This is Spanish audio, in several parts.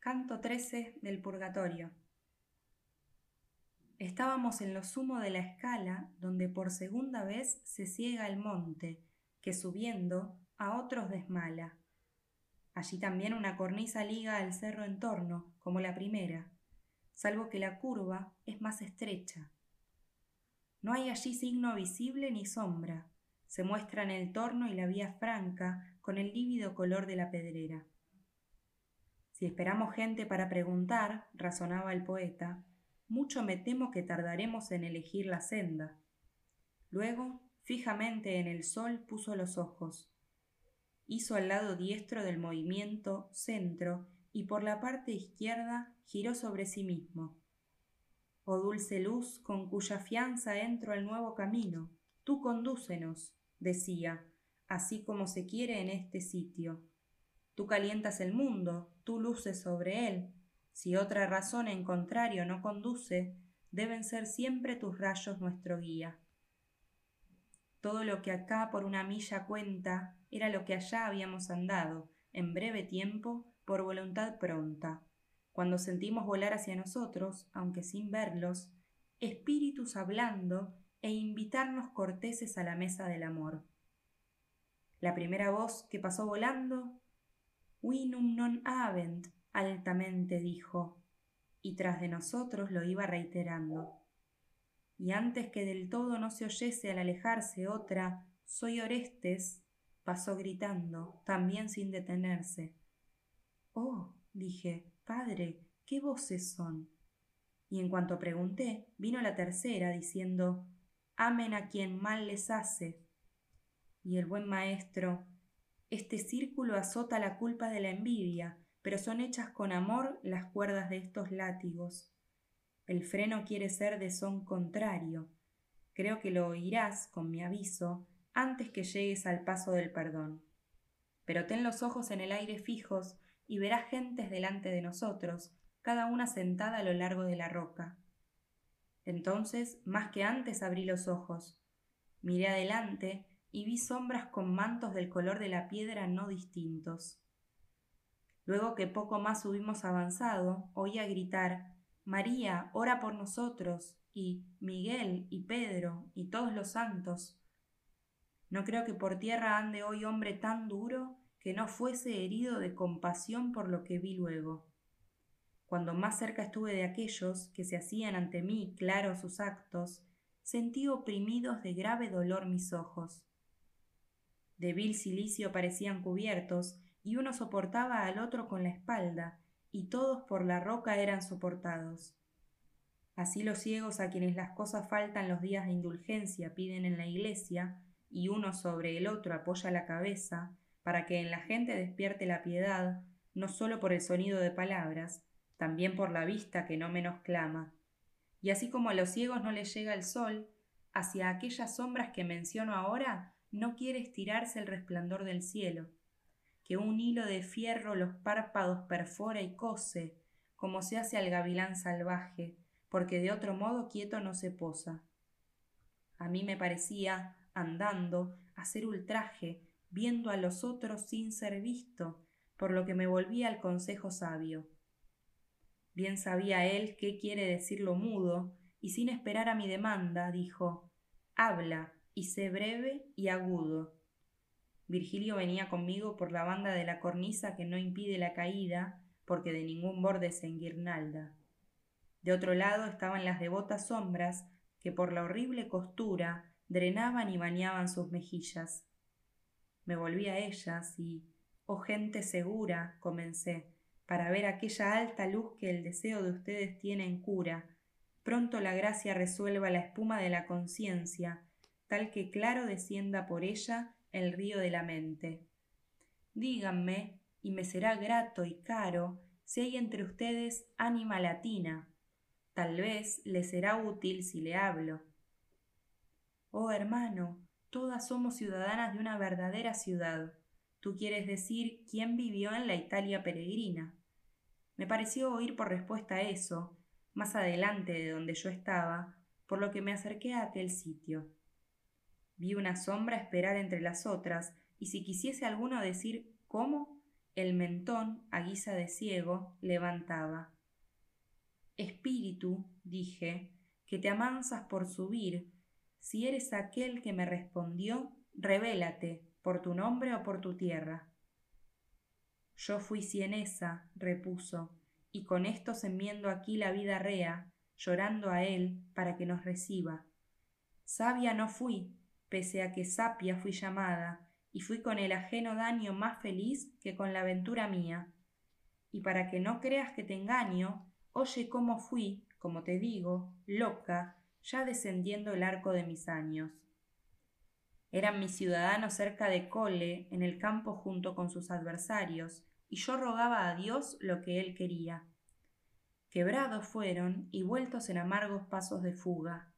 Canto XIII del Purgatorio. Estábamos en lo sumo de la escala donde por segunda vez se ciega el monte, que subiendo a otros desmala. Allí también una cornisa liga al cerro en torno, como la primera, salvo que la curva es más estrecha. No hay allí signo visible ni sombra, se muestran el torno y la vía franca con el lívido color de la pedrera. Si esperamos gente para preguntar, razonaba el poeta, mucho me temo que tardaremos en elegir la senda. Luego, fijamente en el sol puso los ojos. Hizo al lado diestro del movimiento centro y por la parte izquierda giró sobre sí mismo. Oh dulce luz con cuya fianza entro al nuevo camino, tú condúcenos, decía, así como se quiere en este sitio. Tú calientas el mundo, tú luces sobre él, si otra razón en contrario no conduce, deben ser siempre tus rayos nuestro guía. Todo lo que acá por una milla cuenta era lo que allá habíamos andado, en breve tiempo, por voluntad pronta, cuando sentimos volar hacia nosotros, aunque sin verlos, espíritus hablando e invitarnos corteses a la mesa del amor. La primera voz que pasó volando, Winum non avent, altamente dijo, y tras de nosotros lo iba reiterando. Y antes que del todo no se oyese al alejarse otra, soy Orestes, pasó gritando, también sin detenerse. Oh, dije, padre, ¿qué voces son? Y en cuanto pregunté, vino la tercera, diciendo, Amen a quien mal les hace. Y el buen maestro, este círculo azota la culpa de la envidia, pero son hechas con amor las cuerdas de estos látigos. El freno quiere ser de son contrario. Creo que lo oirás con mi aviso antes que llegues al paso del perdón. Pero ten los ojos en el aire fijos y verás gentes delante de nosotros, cada una sentada a lo largo de la roca. Entonces, más que antes abrí los ojos. Miré adelante y vi sombras con mantos del color de la piedra no distintos. Luego que poco más hubimos avanzado, oía gritar María, ora por nosotros, y Miguel, y Pedro, y todos los santos. No creo que por tierra ande hoy hombre tan duro que no fuese herido de compasión por lo que vi luego. Cuando más cerca estuve de aquellos que se hacían ante mí claros sus actos, sentí oprimidos de grave dolor mis ojos. De vil silicio parecían cubiertos, y uno soportaba al otro con la espalda, y todos por la roca eran soportados. Así los ciegos a quienes las cosas faltan los días de indulgencia piden en la iglesia, y uno sobre el otro apoya la cabeza, para que en la gente despierte la piedad, no sólo por el sonido de palabras, también por la vista que no menos clama. Y así como a los ciegos no les llega el sol, hacia aquellas sombras que menciono ahora no quiere estirarse el resplandor del cielo que un hilo de fierro los párpados perfora y cose, como se hace al gavilán salvaje, porque de otro modo quieto no se posa. A mí me parecía, andando, hacer ultraje, viendo a los otros sin ser visto, por lo que me volví al consejo sabio. Bien sabía él qué quiere decir lo mudo, y sin esperar a mi demanda, dijo Habla, sé breve y agudo. Virgilio venía conmigo por la banda de la cornisa que no impide la caída, porque de ningún borde se enguirnalda. De otro lado estaban las devotas sombras que por la horrible costura drenaban y bañaban sus mejillas. Me volví a ellas y, oh gente segura, comencé, para ver aquella alta luz que el deseo de ustedes tiene en cura. Pronto la gracia resuelva la espuma de la conciencia, tal que claro descienda por ella el río de la mente. Díganme, y me será grato y caro, si hay entre ustedes ánima latina. Tal vez le será útil si le hablo. Oh hermano, todas somos ciudadanas de una verdadera ciudad. Tú quieres decir quién vivió en la Italia peregrina. Me pareció oír por respuesta a eso, más adelante de donde yo estaba, por lo que me acerqué a aquel sitio. Vi una sombra esperar entre las otras, y si quisiese alguno decir cómo, el mentón, a guisa de ciego, levantaba. Espíritu, dije, que te amansas por subir, si eres aquel que me respondió, revélate, por tu nombre o por tu tierra. Yo fui cienesa, repuso, y con esto enmiendo aquí la vida rea, llorando a él para que nos reciba. Sabia no fui, pese a que sapia fui llamada, y fui con el ajeno daño más feliz que con la aventura mía. Y para que no creas que te engaño, oye cómo fui, como te digo, loca, ya descendiendo el arco de mis años. Eran mis ciudadanos cerca de Cole, en el campo junto con sus adversarios, y yo rogaba a Dios lo que él quería. Quebrados fueron y vueltos en amargos pasos de fuga,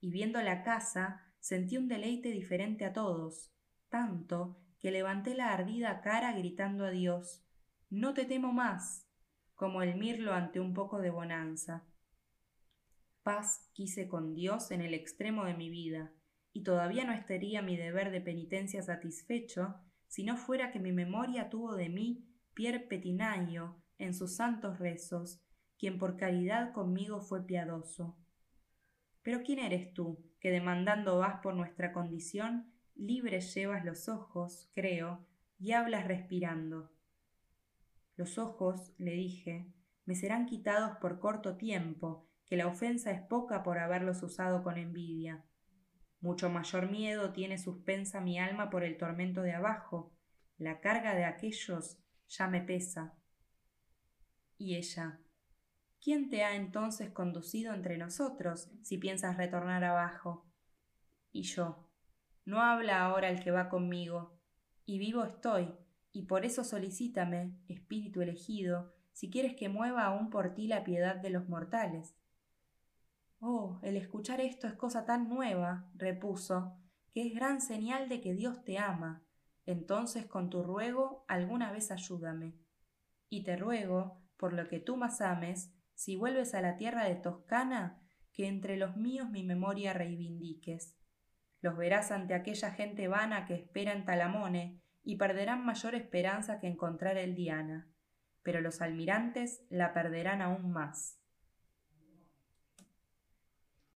y viendo la casa sentí un deleite diferente a todos, tanto que levanté la ardida cara gritando a Dios No te temo más, como el mirlo ante un poco de bonanza. Paz quise con Dios en el extremo de mi vida, y todavía no estaría mi deber de penitencia satisfecho si no fuera que mi memoria tuvo de mí Pier Petinayo en sus santos rezos, quien por caridad conmigo fue piadoso. Pero ¿quién eres tú, que demandando vas por nuestra condición, libre llevas los ojos, creo, y hablas respirando? Los ojos, le dije, me serán quitados por corto tiempo, que la ofensa es poca por haberlos usado con envidia. Mucho mayor miedo tiene suspensa mi alma por el tormento de abajo. La carga de aquellos ya me pesa. Y ella, ¿quién te ha entonces conducido entre nosotros si piensas retornar abajo? Y yo, no habla ahora el que va conmigo, y vivo estoy, y por eso solicítame, espíritu elegido, si quieres que mueva aún por ti la piedad de los mortales. Oh, el escuchar esto es cosa tan nueva, repuso, que es gran señal de que Dios te ama. Entonces con tu ruego alguna vez ayúdame. Y te ruego, por lo que tú más ames, si vuelves a la tierra de Toscana, que entre los míos mi memoria reivindiques. Los verás ante aquella gente vana que espera en Talamone, y perderán mayor esperanza que encontrar el Diana, pero los almirantes la perderán aún más.